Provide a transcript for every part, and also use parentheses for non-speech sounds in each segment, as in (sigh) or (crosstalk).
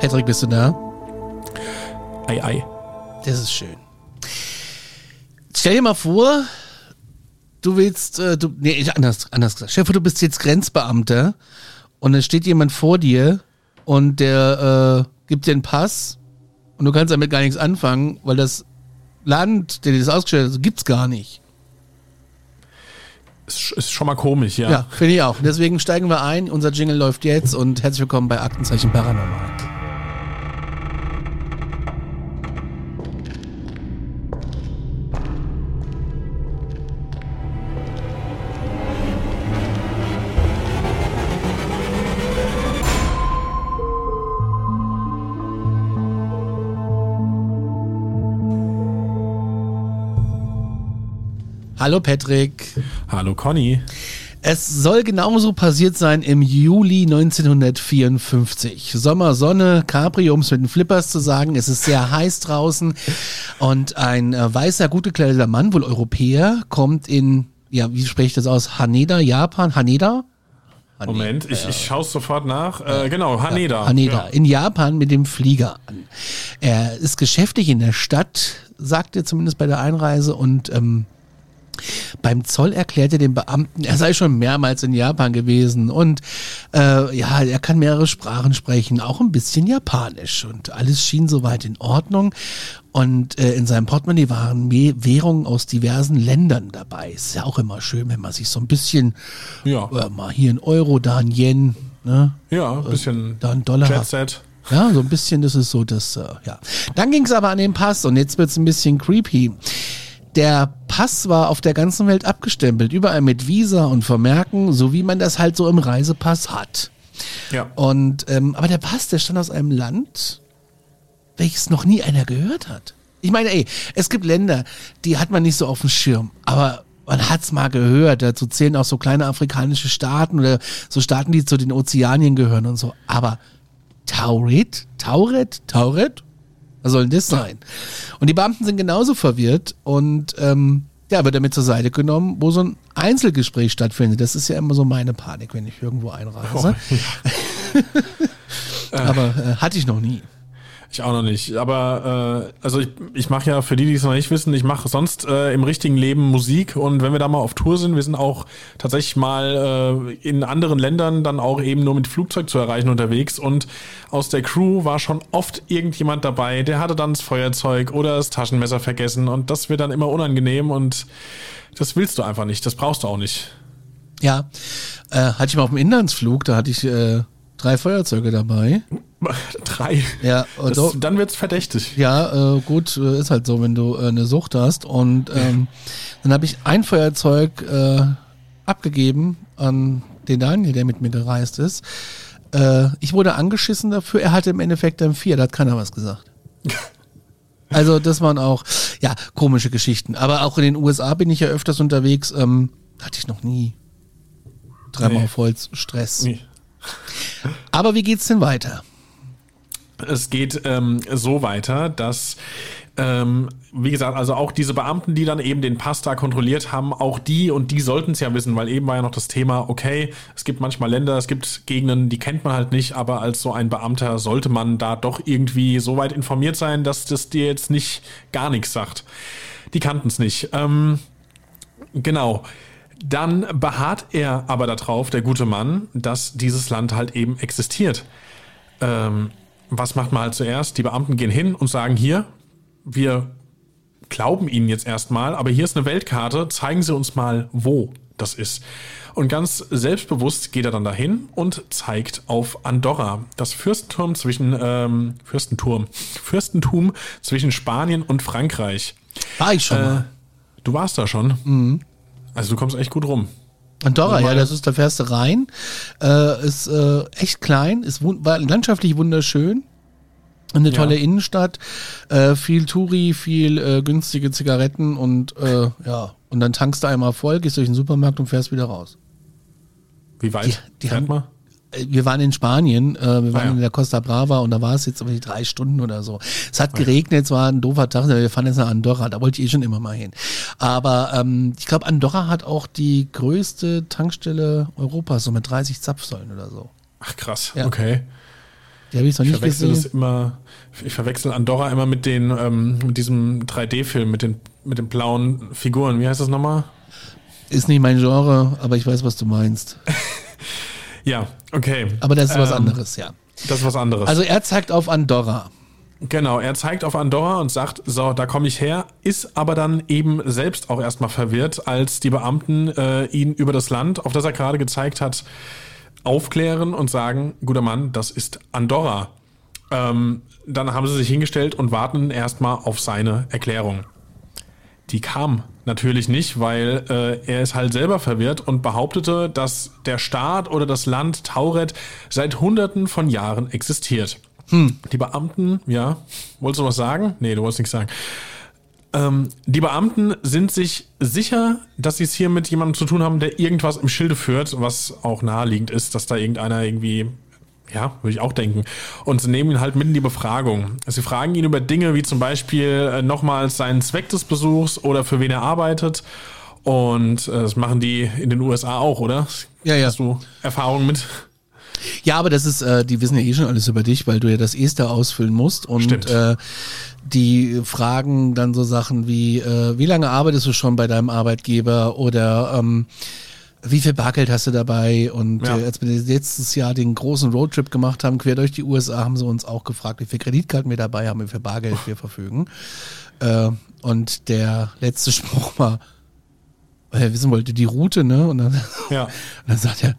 Patrick, bist du da? Ei, ei. Das ist schön. Stell dir mal vor, du willst, äh, du, nee, anders, anders gesagt. Stell dir vor, du bist jetzt Grenzbeamter und dann steht jemand vor dir und der äh, gibt dir einen Pass und du kannst damit gar nichts anfangen, weil das Land, der dir das ausgestellt hat, gibt's gar nicht. Ist, ist schon mal komisch, ja. Ja, finde ich auch. Deswegen steigen wir ein. Unser Jingle läuft jetzt und herzlich willkommen bei Aktenzeichen Paranormal. Hallo Patrick. Hallo Conny. Es soll genauso passiert sein im Juli 1954. Sommer, Sonne, Capri, um es mit den Flippers zu sagen. Es ist sehr heiß draußen und ein äh, weißer, gut gekleideter Mann, wohl Europäer, kommt in, ja, wie spreche ich das aus? Haneda, Japan? Haneda? Hane- Moment, ich, ich schaue es sofort nach. Äh, genau, Haneda. Haneda, Ja. in Japan mit dem Flieger an. Er ist geschäftig in der Stadt, sagt er zumindest bei der Einreise und ähm, beim Zoll erklärt er dem Beamten, er sei schon mehrmals in Japan gewesen und äh, ja, er kann mehrere Sprachen sprechen, auch ein bisschen Japanisch und alles schien soweit in Ordnung und äh, in seinem Portemonnaie waren Währungen aus diversen Ländern dabei. Ist ja auch immer schön, wenn man sich so ein bisschen, Ja. äh, mal hier ein Euro, da ein Yen, ne? Ja, ein bisschen da ein Dollar. Jet Set. Ja, so ein bisschen, das ist so das, äh, ja. Dann ging es aber an den Pass und jetzt wird's ein bisschen creepy. Der Pass war auf der ganzen Welt abgestempelt, überall mit Visa und Vermerken, so wie man das halt so im Reisepass hat. Ja. Und ähm, aber der Pass, der stand aus einem Land, welches noch nie einer gehört hat. Ich meine, ey, es gibt Länder, die hat man nicht so auf dem Schirm, aber man hat's mal gehört. Dazu zählen auch so kleine afrikanische Staaten oder so Staaten, die zu den Ozeanien gehören und so. Aber Tauret, Tauret, Tauret, was soll denn das sein? Und die Beamten sind genauso verwirrt und ähm, ja, wird damit zur Seite genommen, wo so ein Einzelgespräch stattfindet. Das ist ja immer so meine Panik, wenn ich irgendwo einreise. (laughs) Aber äh, hatte ich noch nie. Ich auch noch nicht. Aber äh, also ich, ich mache ja, für die, die es noch nicht wissen, ich mache sonst äh, im richtigen Leben Musik und wenn wir da mal auf Tour sind, wir sind auch tatsächlich mal äh, in anderen Ländern dann auch eben nur mit Flugzeug zu erreichen unterwegs und aus der Crew war schon oft irgendjemand dabei, der hatte dann das Feuerzeug oder das Taschenmesser vergessen und das wird dann immer unangenehm und das willst du einfach nicht, das brauchst du auch nicht. Ja, äh, hatte ich mal auf dem Inlandsflug, da hatte ich äh, drei Feuerzeuge dabei. (laughs) Drei. Ja, Das, dann wird's verdächtig. Ja, äh, gut, äh, ist halt so, wenn du äh, eine Sucht hast. Und ähm, dann habe ich ein Feuerzeug äh, abgegeben an den Daniel, der mit mir gereist ist. Äh, ich wurde angeschissen dafür, er hatte im Endeffekt dann vier, da hat keiner was gesagt. (laughs) Also das waren auch, ja, komische Geschichten. Aber auch in den USA bin ich ja öfters unterwegs, ähm, hatte ich noch nie. Dreimal Nee. auf Holz, Stress. Nee. Aber wie geht's denn weiter? Es geht ähm, so weiter, dass, ähm, wie gesagt, also auch diese Beamten, die dann eben den Pass da kontrolliert haben, auch die und die sollten es ja wissen, weil eben war ja noch das Thema, okay, es gibt manchmal Länder, es gibt Gegenden, die kennt man halt nicht, aber als so ein Beamter sollte man da doch irgendwie so weit informiert sein, dass das dir jetzt nicht gar nichts sagt. Die kannten es nicht. Ähm, genau. Dann beharrt er aber darauf, der gute Mann, dass dieses Land halt eben existiert. Ähm, was macht man halt zuerst? Die Beamten gehen hin und sagen hier, wir glauben Ihnen jetzt erstmal, aber hier ist eine Weltkarte, zeigen Sie uns mal wo. das ist. Und ganz selbstbewusst geht er dann dahin und zeigt auf Andorra, das Fürstentum zwischen ähm, Fürstenturm, (laughs) Fürstentum zwischen Spanien und Frankreich. War ich schon Äh, mal. du warst da schon. Mhm. Also du kommst echt gut rum. Andorra, ja, Nochmal- das ist, da fährst du rein. Äh, ist äh, echt klein, ist wun- war landschaftlich wunderschön. Eine tolle Innenstadt, äh, viel Touri, viel äh, günstige Zigaretten und äh, ja, und dann tankst du einmal voll, gehst durch den Supermarkt und fährst wieder raus. Wie weit? Die- die Fährt haben- man? Äh, Wir waren in Spanien, äh, wir waren Ah, ja. in der Costa Brava und da war es jetzt irgendwie drei Stunden oder so. Es hat geregnet, es war ein doofer Tag, wir fahren jetzt nach Andorra, da wollte ich eh schon immer mal hin. Aber ähm, ich glaube, Andorra hat auch die größte Tankstelle Europas, so mit 30 Zapfsäulen oder so. Ach krass, Ja. okay. Die habe ich noch Ich nicht verwechsel gesehen. das immer, ich verwechsel Andorra immer mit den, ähm, mit diesem 3D-Film, mit den, mit den blauen Figuren. Wie heißt das nochmal? Ist nicht mein Genre, aber ich weiß, was du meinst. (laughs) Ja, okay. Aber das ist was Ähm, anderes, ja. Das ist was anderes. Also er zeigt auf Andorra. Genau, er zeigt auf Andorra und sagt, so, da komme ich her, ist aber dann eben selbst auch erstmal verwirrt, als die Beamten äh, ihn über das Land, auf das er gerade gezeigt hat, aufklären und sagen, guter Mann, das ist Andorra. Ähm, dann haben sie sich hingestellt und warten erstmal auf seine Erklärung. Die kam natürlich nicht, weil äh, er ist halt selber verwirrt und behauptete, dass der Staat oder das Land Tauret seit Hunderten von Jahren existiert. Die Beamten, ja, wolltest du was sagen? Nee, du wolltest nichts sagen. Ähm, die Beamten sind sich sicher, dass sie es hier mit jemandem zu tun haben, der irgendwas im Schilde führt, was auch naheliegend ist, dass da irgendeiner irgendwie, ja, würde ich auch denken. Und sie nehmen ihn halt mit in die Befragung. Sie fragen ihn über Dinge wie zum Beispiel äh, nochmals seinen Zweck des Besuchs oder für wen er arbeitet. Und äh, das machen die in den USA auch, oder? Ja, ja. Hast du Erfahrung mit? Ja, aber das ist, äh, die wissen ja eh schon alles über dich, weil du ja das Ester ausfüllen musst und Stimmt. äh, die fragen dann so Sachen wie, äh, wie lange arbeitest du schon bei deinem Arbeitgeber oder ähm, wie viel Bargeld hast du dabei? Und Ja. äh, als wir letztes Jahr den großen Roadtrip gemacht haben, quer durch die USA, haben sie uns auch gefragt, wie viel Kreditkarten wir dabei haben, wie viel Bargeld wir verfügen. Äh, und der letzte (laughs) Spruch war, weil er wissen wollte, die Route, ne? Und dann, (laughs) Ja. und dann sagt er,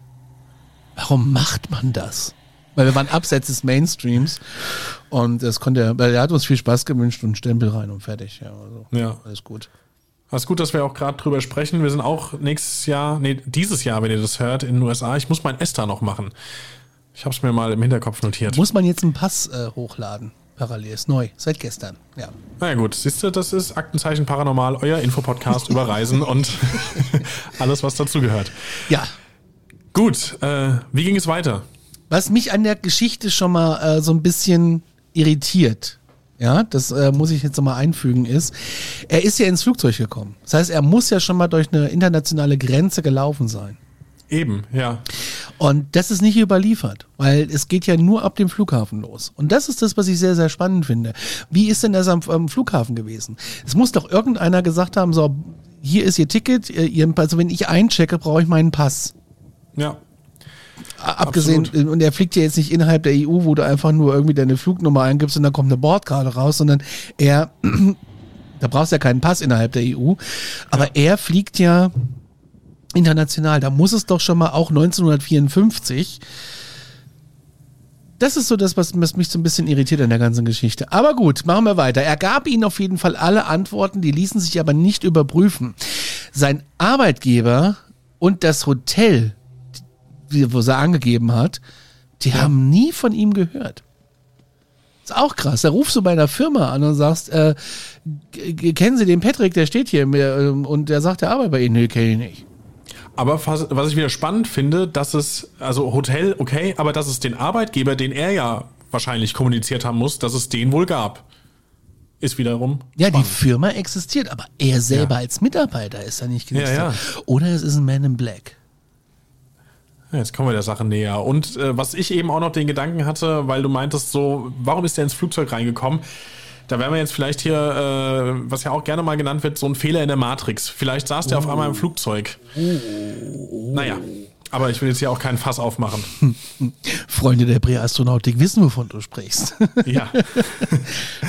warum macht man das? Weil wir waren abseits des Mainstreams und das konnte er, weil er hat uns viel Spaß gewünscht und Stempel rein und fertig. Ja, also Ja. alles gut. Das ist gut, dass wir auch gerade drüber sprechen. Wir sind auch nächstes Jahr, nee, dieses Jahr, wenn ihr das hört, in den USA. Ich muss mein Esther noch machen. Ich habe es mir mal im Hinterkopf notiert. Muss man jetzt einen Pass äh, hochladen? Parallel ist neu, seit gestern. Ja. Na ja, gut, siehst du, das ist Aktenzeichen Paranormal, euer Infopodcast (laughs) über Reisen und (laughs) alles, was dazugehört. Ja. Gut, äh, wie ging es weiter? Was mich an der Geschichte schon mal äh, so ein bisschen irritiert, ja, das äh, muss ich jetzt noch mal einfügen, ist, er ist ja ins Flugzeug gekommen. Das heißt, er muss ja schon mal durch eine internationale Grenze gelaufen sein. Eben, ja. Und das ist nicht überliefert, weil es geht ja nur ab dem Flughafen los. Und das ist das, was ich sehr, sehr spannend finde. Wie ist denn das am, am Flughafen gewesen? Es muss doch irgendeiner gesagt haben, so, hier ist Ihr Ticket, äh, ihr, also wenn ich einchecke, brauche ich meinen Pass. Ja, Abgesehen, Absolut. und er fliegt ja jetzt nicht innerhalb der EU, wo du einfach nur irgendwie deine Flugnummer eingibst und dann kommt eine Bordkarte raus, sondern er, (clears throat) da brauchst du ja keinen Pass innerhalb der EU, aber er fliegt ja international. Da muss es doch schon mal auch 1954. Das ist so das, was, was mich so ein bisschen irritiert an der ganzen Geschichte. Aber gut, machen wir weiter. Er gab ihnen auf jeden Fall alle Antworten, die ließen sich aber nicht überprüfen. Sein Arbeitgeber und das Hotel, wo er angegeben hat, die haben nie von ihm gehört. Ist auch krass. Da rufst du bei einer Firma an und sagst, äh, kennen Sie den Patrick, der steht hier ähm, und der sagt, der arbeitet bei Ihnen. Nee, kenne ich nicht. aber was, was ich wieder spannend finde, dass es, also Hotel, okay, aber dass es den Arbeitgeber, den er ja wahrscheinlich kommuniziert haben muss, dass es den wohl gab. Ist wiederum. Ja, die. Firma existiert, aber er selber Ja. als Mitarbeiter ist da nicht gelistet. Ja, ja. Oder es ist ein Man in Black. Jetzt kommen wir der Sache näher. Und äh, was ich eben auch noch den Gedanken hatte, weil du meintest so, warum ist der ins Flugzeug reingekommen? Da wären wir jetzt vielleicht hier, äh, was ja auch gerne mal genannt wird, so ein Fehler in der Matrix. Vielleicht saß der auf einmal im Flugzeug. Naja, Aber ich will jetzt hier auch keinen Fass aufmachen. (laughs) Freunde der Präastronautik wissen, wovon du sprichst. (laughs) Ja. (laughs)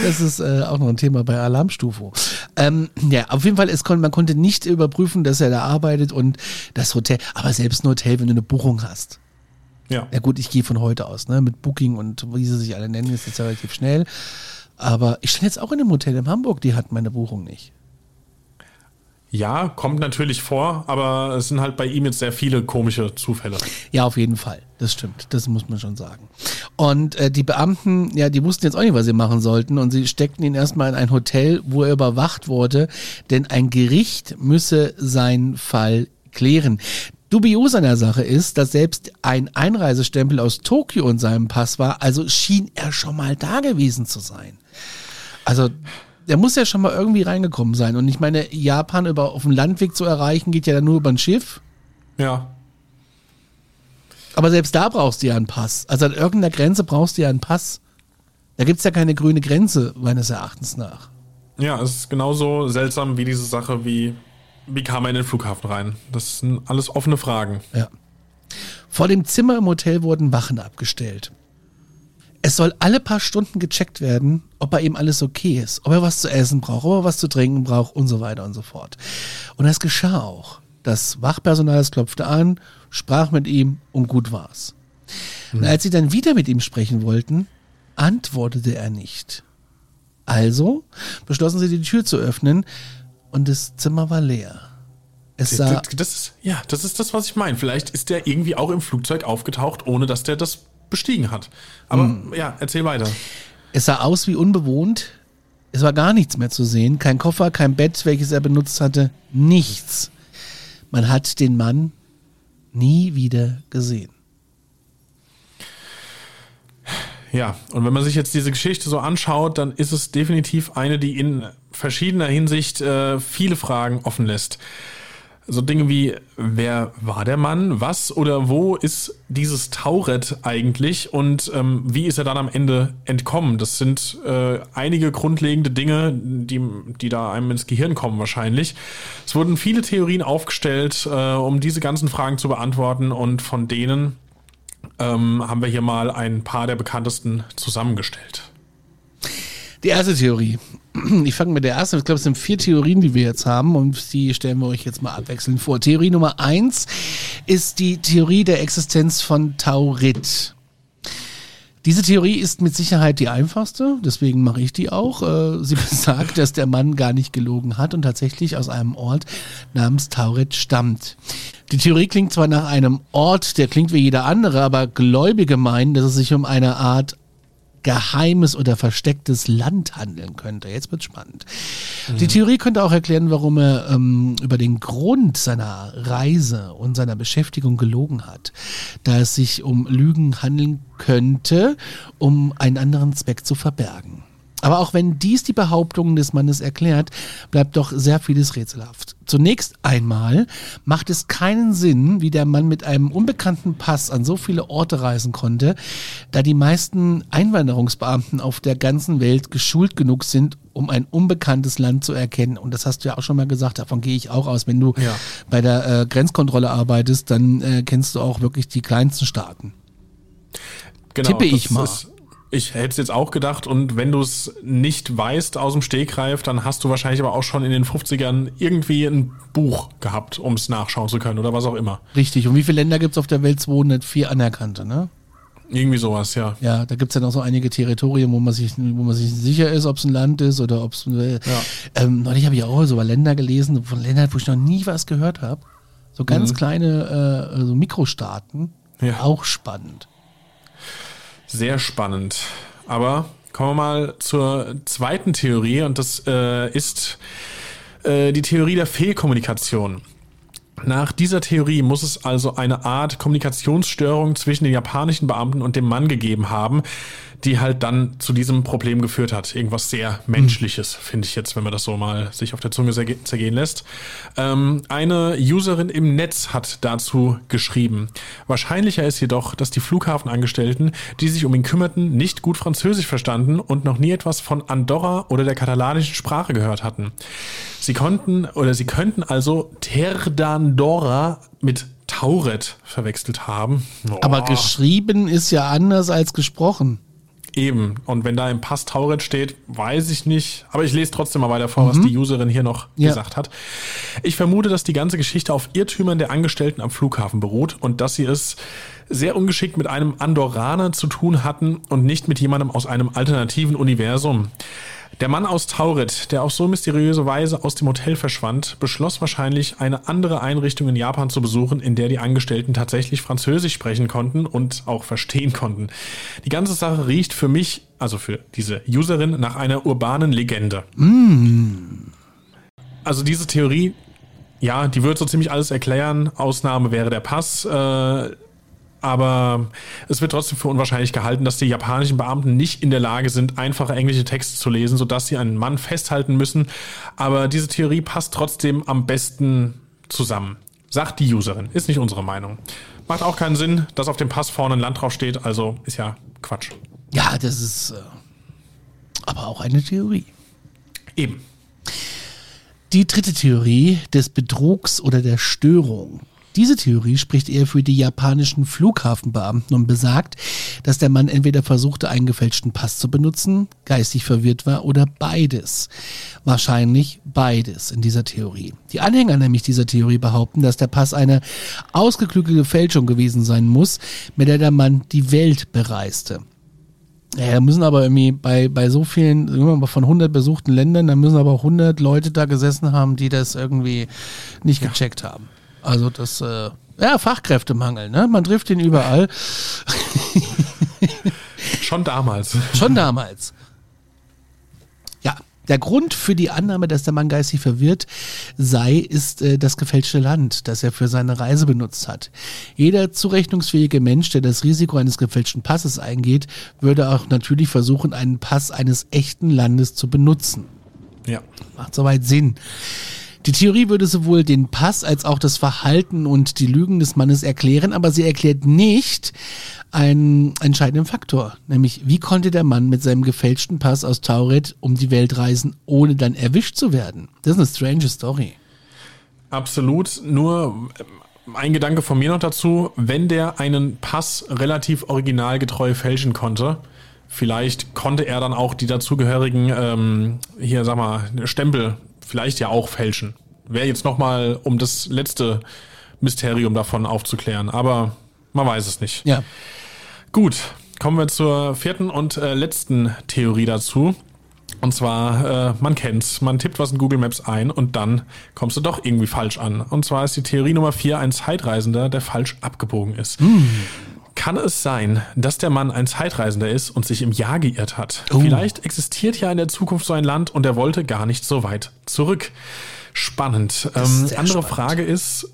Das ist äh, auch noch ein Thema bei Alarmstufe. Ähm, ja, auf jeden Fall, es kon man konnte nicht überprüfen, dass er da arbeitet und das Hotel, aber selbst ein Hotel, wenn du eine Buchung hast. Ja. Ja gut, ich gehe von heute aus, ne? Mit Booking und wie sie sich alle nennen, ist jetzt relativ schnell. Aber ich stand jetzt auch in einem Hotel in Hamburg, die hatten meine Buchung nicht. Ja, kommt natürlich vor, aber es sind halt bei ihm jetzt sehr viele komische Zufälle. Ja, auf jeden Fall. Das stimmt. Das muss man schon sagen. Und äh, die Beamten, ja, die wussten jetzt auch nicht, was sie machen sollten. Und sie steckten ihn erstmal in ein Hotel, wo er überwacht wurde. Denn ein Gericht müsse seinen Fall klären. Dubios an der Sache ist, dass selbst ein Einreisestempel aus Tokio in seinem Pass war. Also schien er schon mal da gewesen zu sein. Also der muss ja schon mal irgendwie reingekommen sein. Und ich meine, Japan über auf dem Landweg zu erreichen, geht ja dann nur über ein Schiff. Ja. Aber selbst da brauchst du ja einen Pass. Also an irgendeiner Grenze brauchst du ja einen Pass. Da gibt's ja keine grüne Grenze, meines Erachtens nach. Ja, es ist genauso seltsam wie diese Sache, wie, wie kam er in den Flughafen rein? Das sind alles offene Fragen. Ja. Vor dem Zimmer im Hotel wurden Wachen abgestellt. Es soll alle paar Stunden gecheckt werden, ob bei ihm alles okay ist, ob er was zu essen braucht, ob er was zu trinken braucht und so weiter und so fort. Und das geschah auch. Das Wachpersonal das klopfte an, sprach mit ihm und gut war's. Und als sie dann wieder mit ihm sprechen wollten, antwortete er nicht. Also beschlossen sie die Tür zu öffnen und das Zimmer war leer. Es sah, Das, das ist, ja, das ist das, was ich meine. Vielleicht ist der irgendwie auch im Flugzeug aufgetaucht, ohne dass der das bestiegen hat. Aber ja, erzähl weiter. es sah aus wie unbewohnt. Es war gar nichts mehr zu sehen. Kein Koffer, kein Bett, welches er benutzt hatte. Nichts. Man hat den Mann nie wieder gesehen. Ja, und wenn man sich jetzt diese Geschichte so anschaut, dann ist es definitiv eine, die in verschiedener Hinsicht äh, viele Fragen offen lässt. So Dinge wie, wer war der Mann? Was oder wo ist dieses Tauret eigentlich? Und ähm, wie ist er dann am Ende entkommen? Das sind äh, einige grundlegende Dinge, die, die da einem ins Gehirn kommen wahrscheinlich. Es wurden viele Theorien aufgestellt, äh, um diese ganzen Fragen zu beantworten. Und von denen ähm, haben wir hier mal ein paar der bekanntesten zusammengestellt. Die erste Theorie. (clears throat) Ich fange mit der ersten. Ich glaube, es sind vier Theorien, die wir jetzt haben und die stellen wir euch jetzt mal abwechselnd vor. Theorie Nummer eins ist die Theorie der Existenz von Taurit. Diese Theorie ist mit Sicherheit die einfachste, deswegen mache ich die auch. Äh, Sie (laughs) besagt, dass der Mann gar nicht gelogen hat und tatsächlich aus einem Ort namens Tauret stammt. Die Theorie klingt zwar nach einem Ort, der klingt wie jeder andere, aber Gläubige meinen, dass es sich um eine Art geheimes oder verstecktes Land handeln könnte. Jetzt wird's spannend. Die Theorie könnte auch erklären, warum er ähm, über den Grund seiner Reise und seiner Beschäftigung gelogen hat, da es sich um Lügen handeln könnte, um einen anderen Zweck zu verbergen. Aber auch wenn dies die Behauptungen des Mannes erklärt, bleibt doch sehr vieles rätselhaft. Zunächst einmal macht es keinen Sinn, wie der Mann mit einem unbekannten Pass an so viele Orte reisen konnte, da die meisten Einwanderungsbeamten auf der ganzen Welt geschult genug sind, um ein unbekanntes Land zu erkennen. Und das hast du ja auch schon mal gesagt, davon gehe ich auch aus. Wenn du Ja. bei der äh, Grenzkontrolle arbeitest, dann äh, kennst du auch wirklich die kleinsten Staaten. Genau, Tippe ich mal. Ist, ich hätte es jetzt auch gedacht und wenn du es nicht weißt aus dem Stegreif, dann hast du wahrscheinlich aber auch schon in den 50ern irgendwie ein Buch gehabt, um es nachschauen zu können oder was auch immer. Richtig. Und wie viele Länder gibt's auf der Welt? 204 anerkannte, ne? Irgendwie sowas, ja. Ja, da gibt's ja noch so einige Territorien, wo man sich, wo man sich sicher ist, ob es ein Land ist oder ob es. Äh, ähm, neulich habe ich auch so über Länder gelesen, von Ländern, wo ich noch nie was gehört habe. So ganz kleine äh, so Mikrostaaten. Ja. Auch spannend. Sehr spannend. Aber kommen wir mal zur zweiten Theorie und das äh, ist äh, die Theorie der Fehlkommunikation. Nach dieser Theorie muss es also eine Art Kommunikationsstörung zwischen den japanischen Beamten und dem Mann gegeben haben, die halt dann zu diesem Problem geführt hat. Irgendwas sehr Menschliches, finde ich jetzt, wenn man das so mal sich auf der Zunge zerge- zergehen lässt. Ähm, eine Userin im Netz hat dazu geschrieben. Wahrscheinlicher ist jedoch, dass die Flughafenangestellten, die sich um ihn kümmerten, nicht gut Französisch verstanden und noch nie etwas von Andorra oder der katalanischen Sprache gehört hatten. Sie konnten oder sie könnten also Ter d'Andorra mit Tauret verwechselt haben. Oh. Aber geschrieben ist ja anders als gesprochen. Eben. Und wenn da im Pass Tauret steht, weiß ich nicht. Aber ich lese trotzdem mal weiter vor, mhm. was die Userin hier noch ja. gesagt hat. Ich vermute, dass die ganze Geschichte auf Irrtümern der Angestellten am Flughafen beruht und dass sie es sehr ungeschickt mit einem Andorraner zu tun hatten und nicht mit jemandem aus einem alternativen Universum. Der Mann aus Tauret, der auf so mysteriöse Weise aus dem Hotel verschwand, beschloss wahrscheinlich, eine andere Einrichtung in Japan zu besuchen, in der die Angestellten tatsächlich Französisch sprechen konnten und auch verstehen konnten. Die ganze Sache riecht für mich, also für diese Userin, nach einer urbanen Legende. Mm. Also diese Theorie, ja, die wird so ziemlich alles erklären. Ausnahme wäre der Pass. Äh, aber es wird trotzdem für unwahrscheinlich gehalten, dass die japanischen Beamten nicht in der Lage sind, einfache englische Texte zu lesen, sodass sie einen Mann festhalten müssen. Aber diese Theorie passt trotzdem am besten zusammen. Sagt die Userin. Ist nicht unsere Meinung. Macht auch keinen Sinn, dass auf dem Pass vorne ein Land drauf steht, also ist ja Quatsch. Ja, das ist äh, aber auch eine Theorie. Eben. Die dritte Theorie des Betrugs oder der Störung. Diese Theorie spricht eher für die japanischen Flughafenbeamten und besagt, dass der Mann entweder versuchte, einen gefälschten Pass zu benutzen, geistig verwirrt war oder beides. Wahrscheinlich beides in dieser Theorie. Die Anhänger nämlich dieser Theorie behaupten, dass der Pass eine ausgeklügelte Fälschung gewesen sein muss, mit der der Mann die Welt bereiste. Ja, da müssen aber irgendwie bei, bei so vielen, von 100 besuchten Ländern, da müssen aber 100 Leute da gesessen haben, die das irgendwie nicht gecheckt haben. Also das, äh, ja, Fachkräftemangel, ne? Man trifft ihn überall. (laughs) Schon damals. Schon damals. Ja, der Grund für die Annahme, dass der Mann geistig verwirrt sei, ist äh, das gefälschte Land, das er für seine Reise benutzt hat. Jeder zurechnungsfähige Mensch, der das Risiko eines gefälschten Passes eingeht, würde auch natürlich versuchen, einen Pass eines echten Landes zu benutzen. Ja. Macht soweit Sinn. Die Theorie würde sowohl den Pass als auch das Verhalten und die Lügen des Mannes erklären, aber sie erklärt nicht einen entscheidenden Faktor, nämlich wie konnte der Mann mit seinem gefälschten Pass aus Tauret um die Welt reisen, ohne dann erwischt zu werden? Das ist eine strange Story. Absolut, nur ein Gedanke von mir noch dazu, wenn der einen Pass relativ originalgetreu fälschen konnte, vielleicht konnte er dann auch die dazugehörigen, ähm, hier sag mal, Stempel vielleicht ja auch fälschen. Wäre jetzt nochmal, um das letzte Mysterium davon aufzuklären, aber man weiß es nicht. Ja. Gut, kommen wir zur vierten und äh, letzten Theorie dazu. Und zwar, äh, man kennt's, man tippt was in Google Maps ein und dann kommst du doch irgendwie falsch an. Und zwar ist die Theorie Nummer vier ein Zeitreisender, der falsch abgebogen ist. Mm. Kann es sein, dass der Mann ein Zeitreisender ist und sich im Jahr geirrt hat? Oh. Vielleicht existiert ja in der Zukunft so ein Land und er wollte gar nicht so weit zurück. Spannend. Ähm, andere spannend. Frage ist,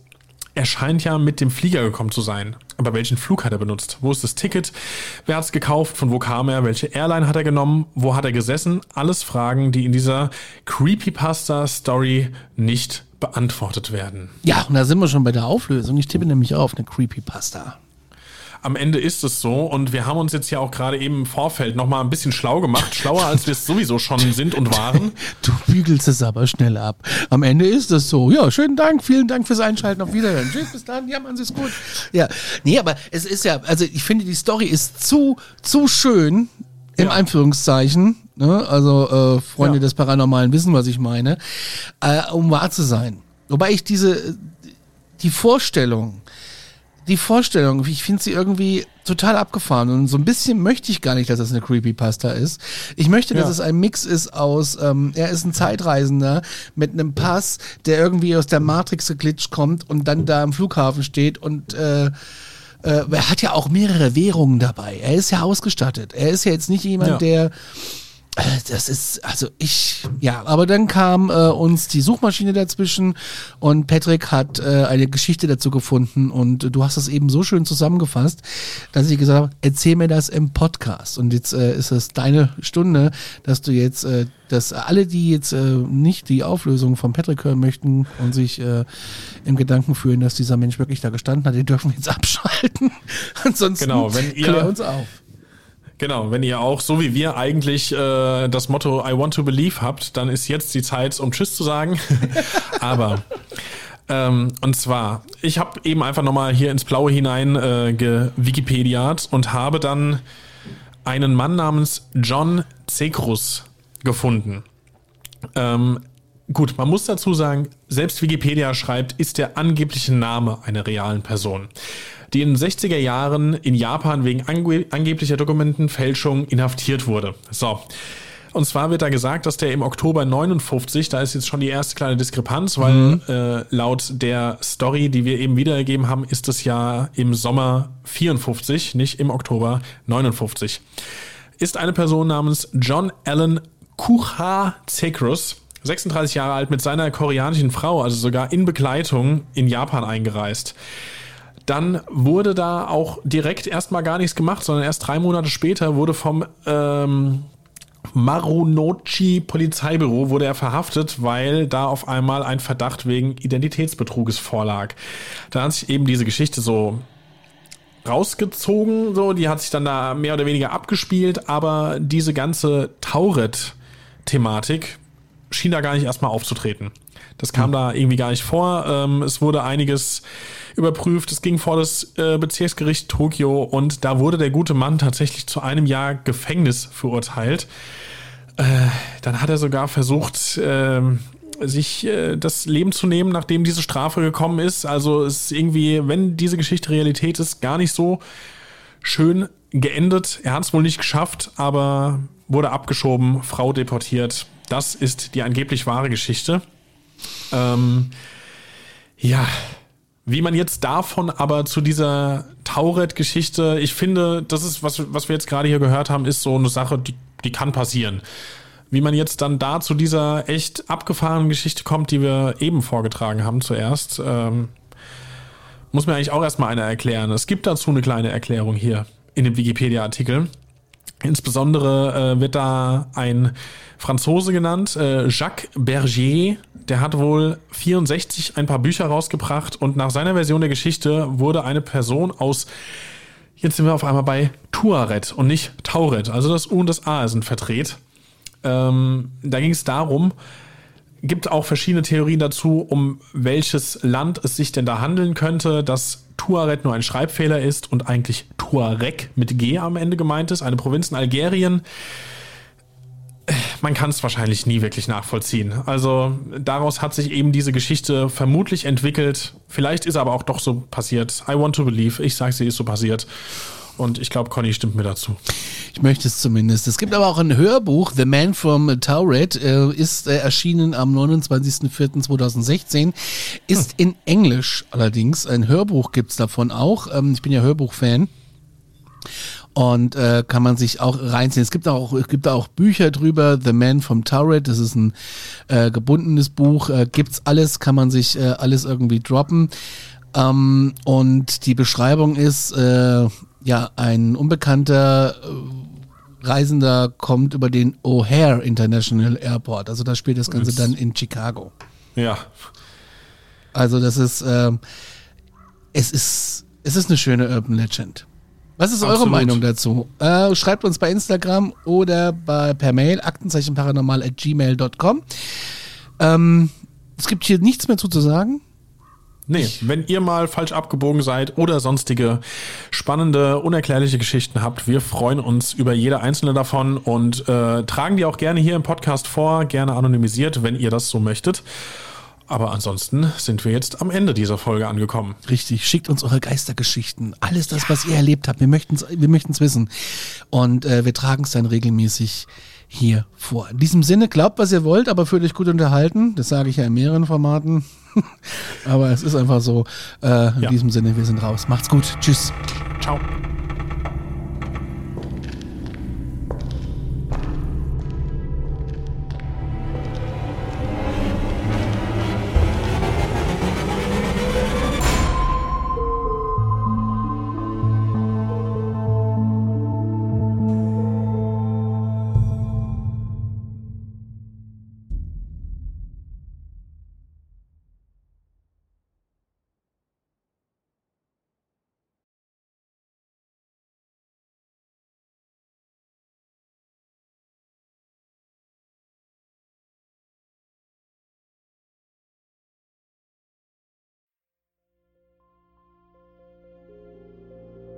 er scheint ja mit dem Flieger gekommen zu sein. Aber welchen Flug hat er benutzt? Wo ist das Ticket? Wer hat es gekauft? Von wo kam er? Welche Airline hat er genommen? Wo hat er gesessen? Alles Fragen, die in dieser Creepypasta-Story nicht beantwortet werden. Ja, und da sind wir schon bei der Auflösung. Ich tippe nämlich auf eine Creepypasta am Ende ist es so. Und wir haben uns jetzt ja auch gerade eben im Vorfeld nochmal ein bisschen schlau gemacht. Schlauer, als wir es sowieso schon sind und waren. (laughs) Du bügelst es aber schnell ab. Am Ende ist es so. Ja, schönen Dank. Vielen Dank fürs Einschalten. Auf Wiedersehen. Tschüss, bis dann. Ja, man, ist gut. Ja. Nee, aber es ist ja, also ich finde, die Story ist zu, zu schön, im ja. Anführungszeichen, ne? also äh, Freunde ja. des Paranormalen wissen, was ich meine, äh, um wahr zu sein. Wobei ich diese, die Vorstellung, die Vorstellung, ich finde sie irgendwie total abgefahren und so ein bisschen möchte ich gar nicht, dass es eine Creepypasta ist. Ich möchte, dass ja. es ein Mix ist aus, ähm, er ist ein Zeitreisender mit einem Pass, der irgendwie aus der Matrix geglitscht kommt und dann da am Flughafen steht und äh, äh, er hat ja auch mehrere Währungen dabei. Er ist ja ausgestattet. Er ist ja jetzt nicht jemand, ja. der das ist, also ich, ja, aber dann kam äh, uns die Suchmaschine dazwischen und Patrick hat äh, eine Geschichte dazu gefunden und du hast es eben so schön zusammengefasst, dass ich gesagt habe, erzähl mir das im Podcast. Und jetzt äh, ist es deine Stunde, dass du jetzt, äh, dass alle, die jetzt äh, nicht die Auflösung von Patrick hören möchten und sich äh, im Gedanken fühlen, dass dieser Mensch wirklich da gestanden hat, die dürfen jetzt (laughs) abschalten. Ansonsten genau, wenn ihr, klär uns auf. Genau, wenn ihr auch so wie wir eigentlich äh, das Motto I want to believe habt, dann ist jetzt die Zeit, um Tschüss zu sagen. (laughs) Aber Ähm, und zwar, ich habe eben einfach nochmal hier ins Blaue hinein äh, gewikipediat und habe dann einen Mann namens John Zekrus gefunden. Ähm, gut, man muss dazu sagen, selbst Wikipedia schreibt, ist der angebliche Name einer realen Person, die in den 60er Jahren in Japan wegen ange angeblicher Dokumentenfälschung inhaftiert wurde. So. Und zwar wird da gesagt, dass der im Oktober 59, da ist jetzt schon die erste kleine Diskrepanz, weil mhm. äh, laut der Story, die wir eben wiedergegeben haben, ist es ja im Sommer 54, nicht im Oktober 59. Ist eine Person namens John Allen Kucha Zekrus, 36 Jahre alt, mit seiner koreanischen Frau, also sogar in Begleitung, in Japan eingereist. Dann wurde da auch direkt erstmal gar nichts gemacht, sondern erst drei Monate später wurde vom ähm, Marunouchi Polizeibüro wurde er verhaftet, weil da auf einmal ein Verdacht wegen Identitätsbetruges vorlag. Da hat sich eben diese Geschichte so rausgezogen, so, die hat sich dann da mehr oder weniger abgespielt, aber diese ganze Tauret-Thematik schien da gar nicht erstmal aufzutreten. Das kam mhm. da irgendwie gar nicht vor. Ähm, es wurde einiges überprüft. Es ging vor das äh, Bezirksgericht Tokio und da wurde der gute Mann tatsächlich zu einem Jahr Gefängnis verurteilt. Äh, dann hat er sogar versucht, äh, sich das Leben zu nehmen, nachdem diese Strafe gekommen ist. Also es ist irgendwie, wenn diese Geschichte Realität ist, gar nicht so schön geendet. Er hat es wohl nicht geschafft, aber wurde abgeschoben, Frau deportiert. Das ist die angeblich wahre Geschichte. Ähm, ja, wie man jetzt davon aber zu dieser Tauret-Geschichte, ich finde, das ist, was, was wir jetzt gerade hier gehört haben, ist so eine Sache, die, die kann passieren. Wie man jetzt dann da zu dieser echt abgefahrenen Geschichte kommt, die wir eben vorgetragen haben zuerst, ähm, muss mir eigentlich auch erstmal einer erklären. Es gibt dazu eine kleine Erklärung hier in dem Wikipedia-Artikel. Insbesondere äh, wird da ein Franzose genannt, äh, Jacques Berger. Der hat wohl 64 ein paar Bücher rausgebracht und nach seiner Version der Geschichte wurde eine Person aus, jetzt sind wir auf einmal bei Tuaret und nicht Tauret. Also das U und das A sind verdreht. Ähm, da ging es darum, gibt auch verschiedene Theorien dazu, um welches Land es sich denn da handeln könnte, dass Tuareg nur ein Schreibfehler ist und eigentlich Tuareg mit G am Ende gemeint ist, eine Provinz in Algerien. Man kann es wahrscheinlich nie wirklich nachvollziehen. Also daraus hat sich eben diese Geschichte vermutlich entwickelt. Vielleicht ist aber auch doch so passiert. I want to believe. Ich sage, sie ist so passiert. Und ich glaube, Conny stimmt mir dazu. Ich möchte es zumindest. Es gibt aber auch ein Hörbuch, The Man from Tauret, äh, ist äh, erschienen am 29.04.2016, ist hm. in Englisch allerdings. Ein Hörbuch gibt's davon auch. Ähm, ich bin ja Hörbuchfan und äh, kann man sich auch reinziehen. Es gibt auch es gibt auch Bücher drüber. The Man from Tauret, das ist ein äh, gebundenes Buch. Äh, gibt's alles, kann man sich äh, alles irgendwie droppen. Ähm, und die Beschreibung ist äh, ja, ein unbekannter äh, Reisender kommt über den O'Hare International Airport. Also da spielt das Ganze dann in Chicago. Ja. Also das ist, äh, es ist, es ist eine schöne Urban Legend. Was ist Absolut. eure Meinung dazu? Äh, schreibt uns bei Instagram oder bei, per Mail aktenzeichenparanormal at gmail.com. Ähm, es gibt hier nichts mehr zu, zu sagen. Nee, wenn ihr mal falsch abgebogen seid oder sonstige spannende, unerklärliche Geschichten habt, wir freuen uns über jede einzelne davon und äh, tragen die auch gerne hier im Podcast vor, gerne anonymisiert, wenn ihr das so möchtet. Aber ansonsten sind wir jetzt am Ende dieser Folge angekommen. Richtig, schickt uns eure Geistergeschichten, alles das, ja. was ihr erlebt habt. Wir möchten es wir möchten's wissen. Und äh, wir tragen es dann regelmäßig hier vor. In diesem Sinne, glaubt, was ihr wollt, aber fühlt euch gut unterhalten. Das sage ich ja in mehreren Formaten. (laughs) aber es ist einfach so. Äh, in ja. diesem Sinne, wir sind raus. Macht's gut. Tschüss. Ciao.